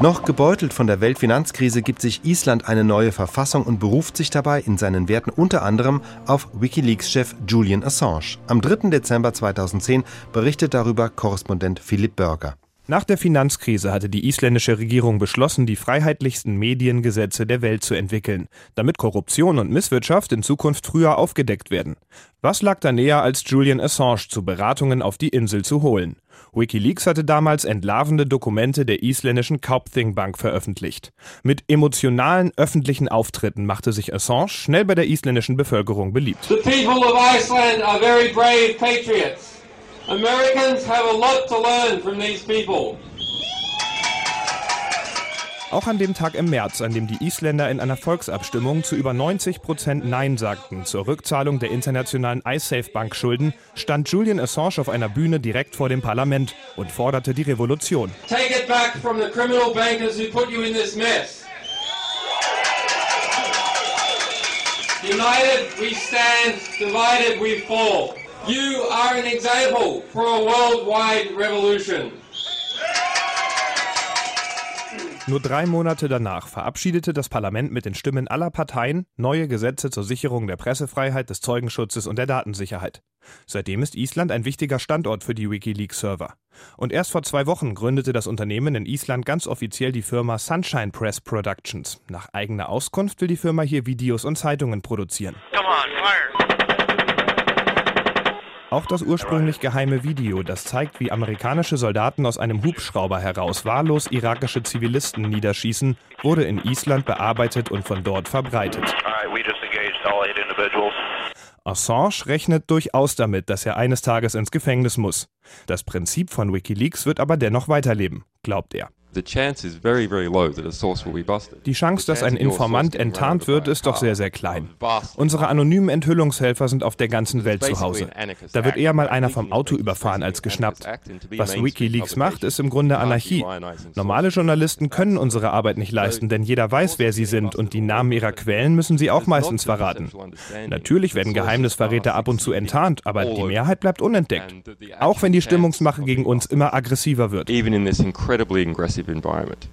Noch gebeutelt von der Weltfinanzkrise gibt sich Island eine neue Verfassung und beruft sich dabei in seinen Werten unter anderem auf Wikileaks-Chef Julian Assange. Am 3. Dezember 2010 berichtet darüber Korrespondent Philipp Börger. Nach der Finanzkrise hatte die isländische Regierung beschlossen, die freiheitlichsten Mediengesetze der Welt zu entwickeln, damit Korruption und Misswirtschaft in Zukunft früher aufgedeckt werden. Was lag da näher, als Julian Assange zu Beratungen auf die Insel zu holen? Wikileaks hatte damals entlarvende Dokumente der isländischen Kaupthing Bank veröffentlicht. Mit emotionalen öffentlichen Auftritten machte sich Assange schnell bei der isländischen Bevölkerung beliebt. The people of Iceland are very brave patriots. Americans have a lot to learn from these people. Auch an dem Tag im März, an dem die Isländer in einer Volksabstimmung zu über 90 Prozent Nein sagten zur Rückzahlung der internationalen iSafe-Bank-Schulden, stand Julian Assange auf einer Bühne direkt vor dem Parlament und forderte die Revolution. Take it back from the criminal bankers who put you in this mess. United we stand, divided we fall. You are an example for a worldwide revolution. Nur drei Monate danach verabschiedete das Parlament mit den Stimmen aller Parteien neue Gesetze zur Sicherung der Pressefreiheit, des Zeugenschutzes und der Datensicherheit. Seitdem ist Island ein wichtiger Standort für die Wikileaks-Server. Und erst vor zwei Wochen gründete das Unternehmen in Island ganz offiziell die Firma Sunshine Press Productions. Nach eigener Auskunft will die Firma hier Videos und Zeitungen produzieren. Come on, fire. Auch das ursprünglich geheime Video, das zeigt, wie amerikanische Soldaten aus einem Hubschrauber heraus wahllos irakische Zivilisten niederschießen, wurde in Island bearbeitet und von dort verbreitet. Assange rechnet durchaus damit, dass er eines Tages ins Gefängnis muss. Das Prinzip von Wikileaks wird aber dennoch weiterleben, glaubt er. Die Chance, dass ein Informant enttarnt wird, ist doch sehr, sehr klein. Unsere anonymen Enthüllungshelfer sind auf der ganzen Welt zu Hause. Da wird eher mal einer vom Auto überfahren als geschnappt. Was Wikileaks macht, ist im Grunde Anarchie. Normale Journalisten können unsere Arbeit nicht leisten, denn jeder weiß, wer sie sind und die Namen ihrer Quellen müssen sie auch meistens verraten. Natürlich werden Geheimnisverräter ab und zu enttarnt, aber die Mehrheit bleibt unentdeckt. Auch wenn die Stimmungsmache gegen uns immer aggressiver wird. Environment.